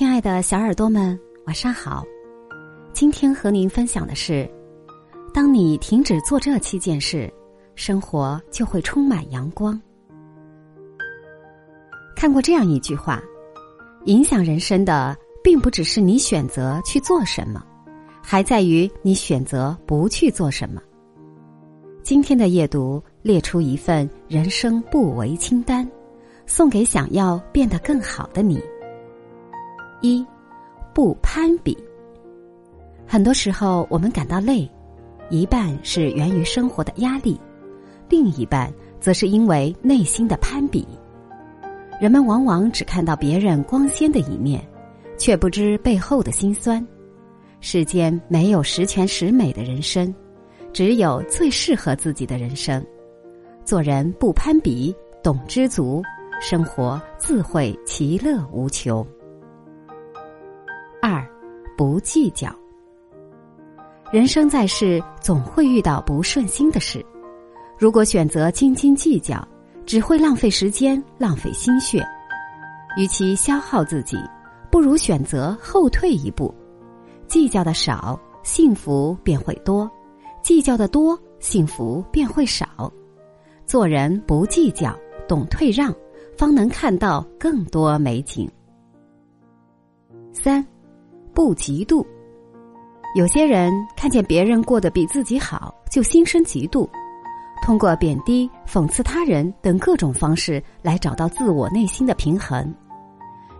亲爱的小耳朵们，晚上好！今天和您分享的是：当你停止做这七件事，生活就会充满阳光。看过这样一句话：影响人生的，并不只是你选择去做什么，还在于你选择不去做什么。今天的阅读列出一份人生不为清单，送给想要变得更好的你。一，不攀比。很多时候，我们感到累，一半是源于生活的压力，另一半则是因为内心的攀比。人们往往只看到别人光鲜的一面，却不知背后的辛酸。世间没有十全十美的人生，只有最适合自己的人生。做人不攀比，懂知足，生活自会其乐无穷。二，不计较。人生在世，总会遇到不顺心的事。如果选择斤斤计较，只会浪费时间，浪费心血。与其消耗自己，不如选择后退一步。计较的少，幸福便会多；计较的多，幸福便会少。做人不计较，懂退让，方能看到更多美景。三。不嫉妒。有些人看见别人过得比自己好，就心生嫉妒，通过贬低、讽刺他人等各种方式来找到自我内心的平衡。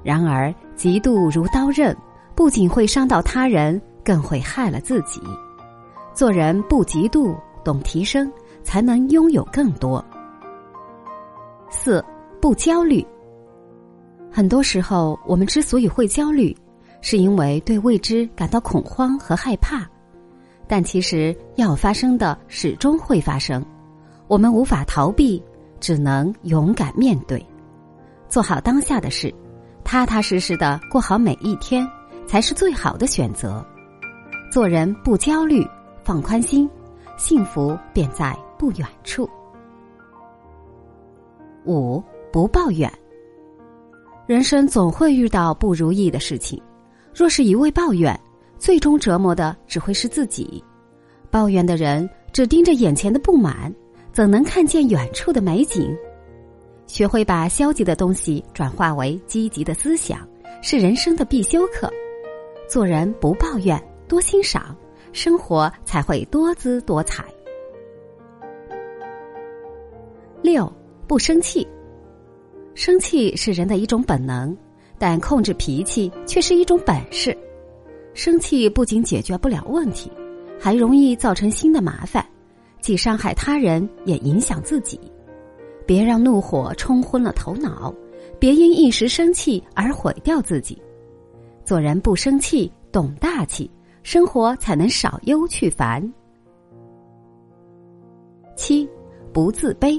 然而，嫉妒如刀刃，不仅会伤到他人，更会害了自己。做人不嫉妒，懂提升，才能拥有更多。四不焦虑。很多时候，我们之所以会焦虑。是因为对未知感到恐慌和害怕，但其实要发生的始终会发生，我们无法逃避，只能勇敢面对，做好当下的事，踏踏实实的过好每一天，才是最好的选择。做人不焦虑，放宽心，幸福便在不远处。五不抱怨，人生总会遇到不如意的事情。若是一味抱怨，最终折磨的只会是自己。抱怨的人只盯着眼前的不满，怎能看见远处的美景？学会把消极的东西转化为积极的思想，是人生的必修课。做人不抱怨，多欣赏，生活才会多姿多彩。六不生气，生气是人的一种本能。但控制脾气却是一种本事。生气不仅解决不了问题，还容易造成新的麻烦，既伤害他人，也影响自己。别让怒火冲昏了头脑，别因一时生气而毁掉自己。做人不生气，懂大气，生活才能少忧去烦。七，不自卑。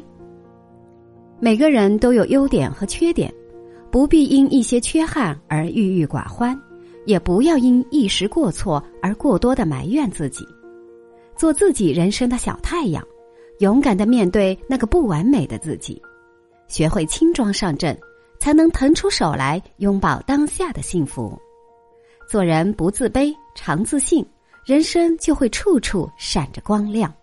每个人都有优点和缺点。不必因一些缺憾而郁郁寡欢，也不要因一时过错而过多的埋怨自己。做自己人生的小太阳，勇敢的面对那个不完美的自己，学会轻装上阵，才能腾出手来拥抱当下的幸福。做人不自卑，常自信，人生就会处处闪着光亮。